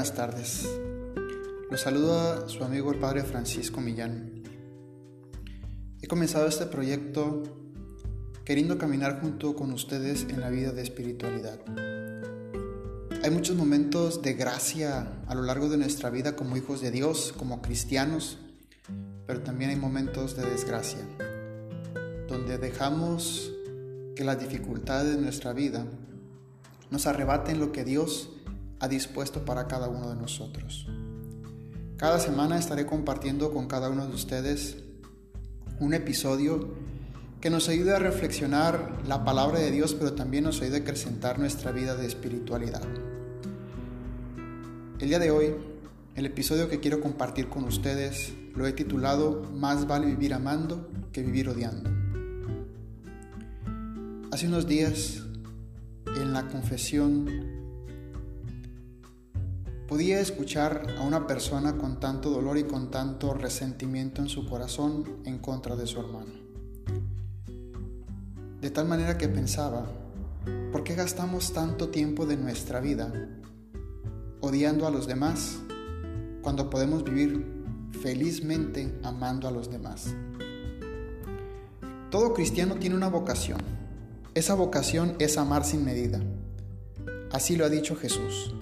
buenas tardes. Los saluda su amigo el Padre Francisco Millán. He comenzado este proyecto queriendo caminar junto con ustedes en la vida de espiritualidad. Hay muchos momentos de gracia a lo largo de nuestra vida como hijos de Dios, como cristianos, pero también hay momentos de desgracia, donde dejamos que las dificultades de nuestra vida nos arrebaten lo que Dios ha dispuesto para cada uno de nosotros. Cada semana estaré compartiendo con cada uno de ustedes un episodio que nos ayude a reflexionar la palabra de Dios, pero también nos ayude a acrecentar nuestra vida de espiritualidad. El día de hoy, el episodio que quiero compartir con ustedes lo he titulado Más vale vivir amando que vivir odiando. Hace unos días, en la confesión Podía escuchar a una persona con tanto dolor y con tanto resentimiento en su corazón en contra de su hermano. De tal manera que pensaba, ¿por qué gastamos tanto tiempo de nuestra vida odiando a los demás cuando podemos vivir felizmente amando a los demás? Todo cristiano tiene una vocación. Esa vocación es amar sin medida. Así lo ha dicho Jesús.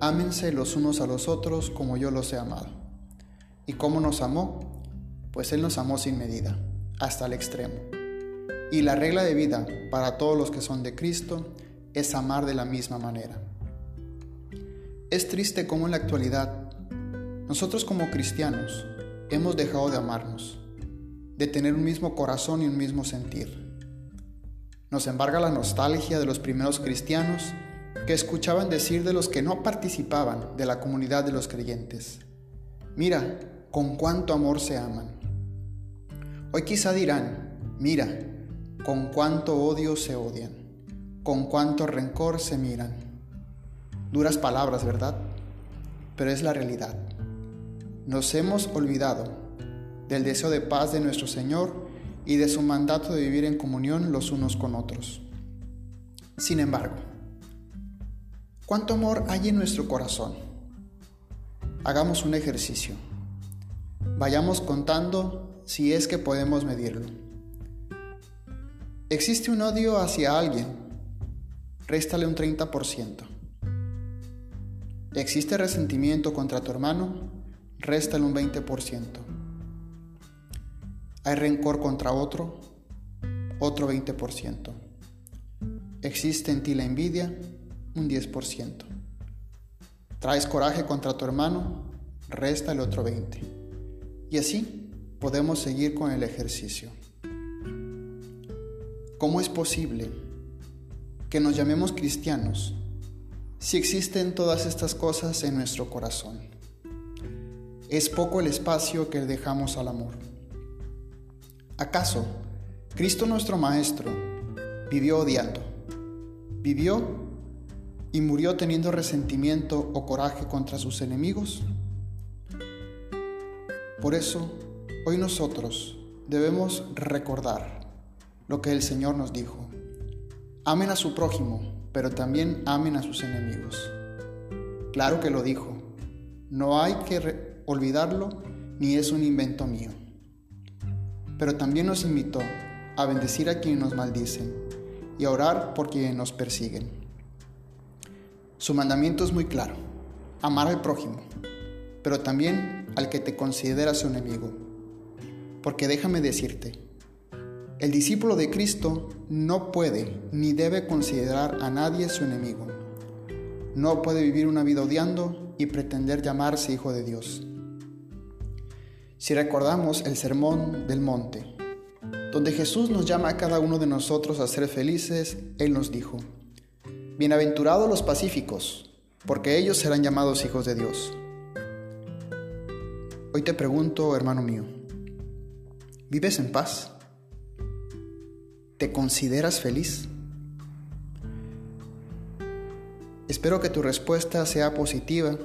Ámense los unos a los otros como yo los he amado. ¿Y cómo nos amó? Pues Él nos amó sin medida, hasta el extremo. Y la regla de vida para todos los que son de Cristo es amar de la misma manera. Es triste como en la actualidad nosotros como cristianos hemos dejado de amarnos, de tener un mismo corazón y un mismo sentir. Nos embarga la nostalgia de los primeros cristianos que escuchaban decir de los que no participaban de la comunidad de los creyentes. Mira, con cuánto amor se aman. Hoy quizá dirán, mira, con cuánto odio se odian, con cuánto rencor se miran. Duras palabras, ¿verdad? Pero es la realidad. Nos hemos olvidado del deseo de paz de nuestro Señor y de su mandato de vivir en comunión los unos con otros. Sin embargo, ¿Cuánto amor hay en nuestro corazón? Hagamos un ejercicio. Vayamos contando si es que podemos medirlo. ¿Existe un odio hacia alguien? Réstale un 30%. ¿Existe resentimiento contra tu hermano? Réstale un 20%. ¿Hay rencor contra otro? Otro 20%. ¿Existe en ti la envidia? Un 10%. Traes coraje contra tu hermano, resta el otro 20%. Y así podemos seguir con el ejercicio. ¿Cómo es posible que nos llamemos cristianos si existen todas estas cosas en nuestro corazón? Es poco el espacio que dejamos al amor. ¿Acaso Cristo nuestro Maestro vivió odiando? ¿Vivió y murió teniendo resentimiento o coraje contra sus enemigos? Por eso, hoy nosotros debemos recordar lo que el Señor nos dijo. Amen a su prójimo, pero también amen a sus enemigos. Claro que lo dijo. No hay que olvidarlo ni es un invento mío. Pero también nos invitó a bendecir a quienes nos maldicen y a orar por quienes nos persiguen. Su mandamiento es muy claro, amar al prójimo, pero también al que te considera su enemigo. Porque déjame decirte, el discípulo de Cristo no puede ni debe considerar a nadie su enemigo. No puede vivir una vida odiando y pretender llamarse hijo de Dios. Si recordamos el sermón del monte, donde Jesús nos llama a cada uno de nosotros a ser felices, Él nos dijo, Bienaventurados los pacíficos, porque ellos serán llamados hijos de Dios. Hoy te pregunto, hermano mío, ¿vives en paz? ¿Te consideras feliz? Espero que tu respuesta sea positiva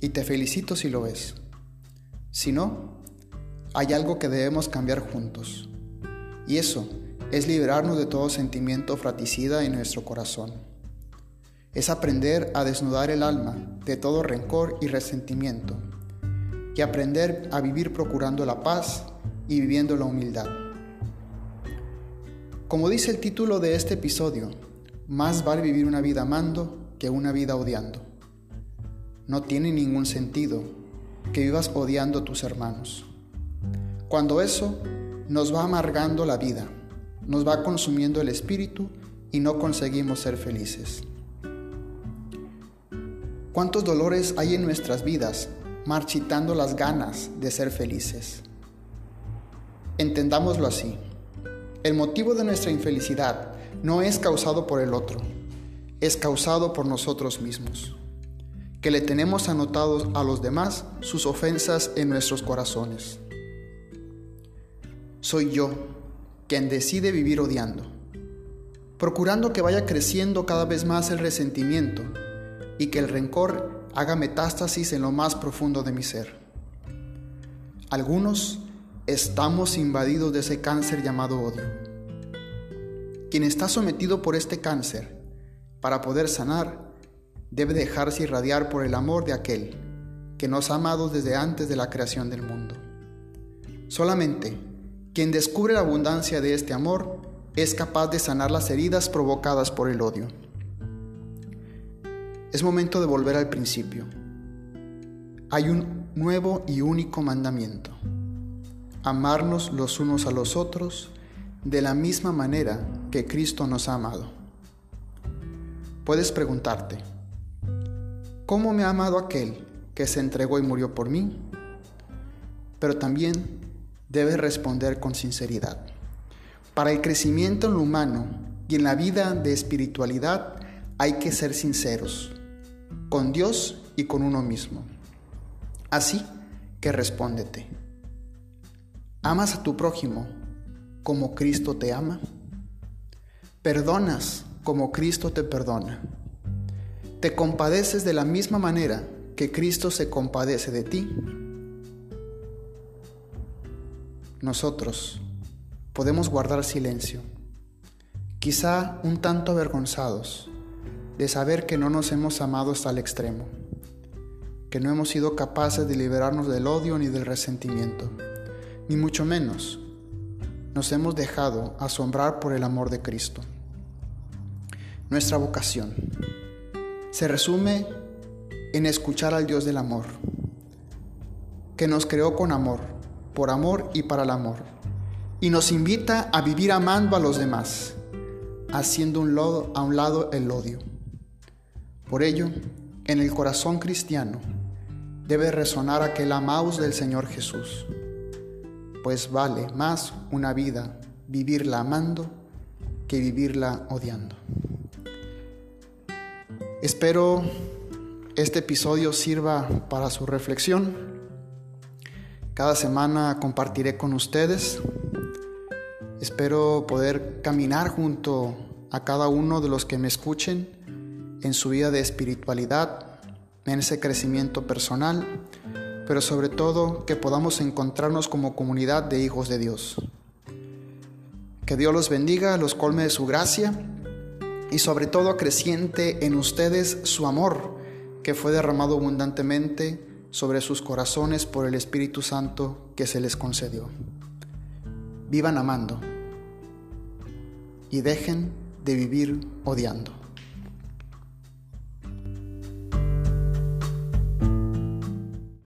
y te felicito si lo es. Si no, hay algo que debemos cambiar juntos. Y eso es liberarnos de todo sentimiento fraticida en nuestro corazón. Es aprender a desnudar el alma de todo rencor y resentimiento y aprender a vivir procurando la paz y viviendo la humildad. Como dice el título de este episodio, más vale vivir una vida amando que una vida odiando. No tiene ningún sentido que vivas odiando a tus hermanos. Cuando eso nos va amargando la vida, nos va consumiendo el espíritu y no conseguimos ser felices. ¿Cuántos dolores hay en nuestras vidas marchitando las ganas de ser felices? Entendámoslo así. El motivo de nuestra infelicidad no es causado por el otro, es causado por nosotros mismos, que le tenemos anotados a los demás sus ofensas en nuestros corazones. Soy yo quien decide vivir odiando, procurando que vaya creciendo cada vez más el resentimiento y que el rencor haga metástasis en lo más profundo de mi ser. Algunos estamos invadidos de ese cáncer llamado odio. Quien está sometido por este cáncer, para poder sanar, debe dejarse irradiar por el amor de aquel que nos ha amado desde antes de la creación del mundo. Solamente quien descubre la abundancia de este amor es capaz de sanar las heridas provocadas por el odio. Es momento de volver al principio. Hay un nuevo y único mandamiento. Amarnos los unos a los otros de la misma manera que Cristo nos ha amado. Puedes preguntarte, ¿cómo me ha amado aquel que se entregó y murió por mí? Pero también debes responder con sinceridad. Para el crecimiento en lo humano y en la vida de espiritualidad hay que ser sinceros con Dios y con uno mismo. Así que respóndete. ¿Amas a tu prójimo como Cristo te ama? ¿Perdonas como Cristo te perdona? ¿Te compadeces de la misma manera que Cristo se compadece de ti? Nosotros podemos guardar silencio, quizá un tanto avergonzados de saber que no nos hemos amado hasta el extremo, que no hemos sido capaces de liberarnos del odio ni del resentimiento, ni mucho menos nos hemos dejado asombrar por el amor de Cristo. Nuestra vocación se resume en escuchar al Dios del amor, que nos creó con amor, por amor y para el amor, y nos invita a vivir amando a los demás, haciendo un lodo, a un lado el odio. Por ello, en el corazón cristiano debe resonar aquel amaos del Señor Jesús, pues vale más una vida vivirla amando que vivirla odiando. Espero este episodio sirva para su reflexión. Cada semana compartiré con ustedes. Espero poder caminar junto a cada uno de los que me escuchen en su vida de espiritualidad, en ese crecimiento personal, pero sobre todo que podamos encontrarnos como comunidad de hijos de Dios. Que Dios los bendiga, los colme de su gracia y sobre todo acreciente en ustedes su amor que fue derramado abundantemente sobre sus corazones por el Espíritu Santo que se les concedió. Vivan amando y dejen de vivir odiando.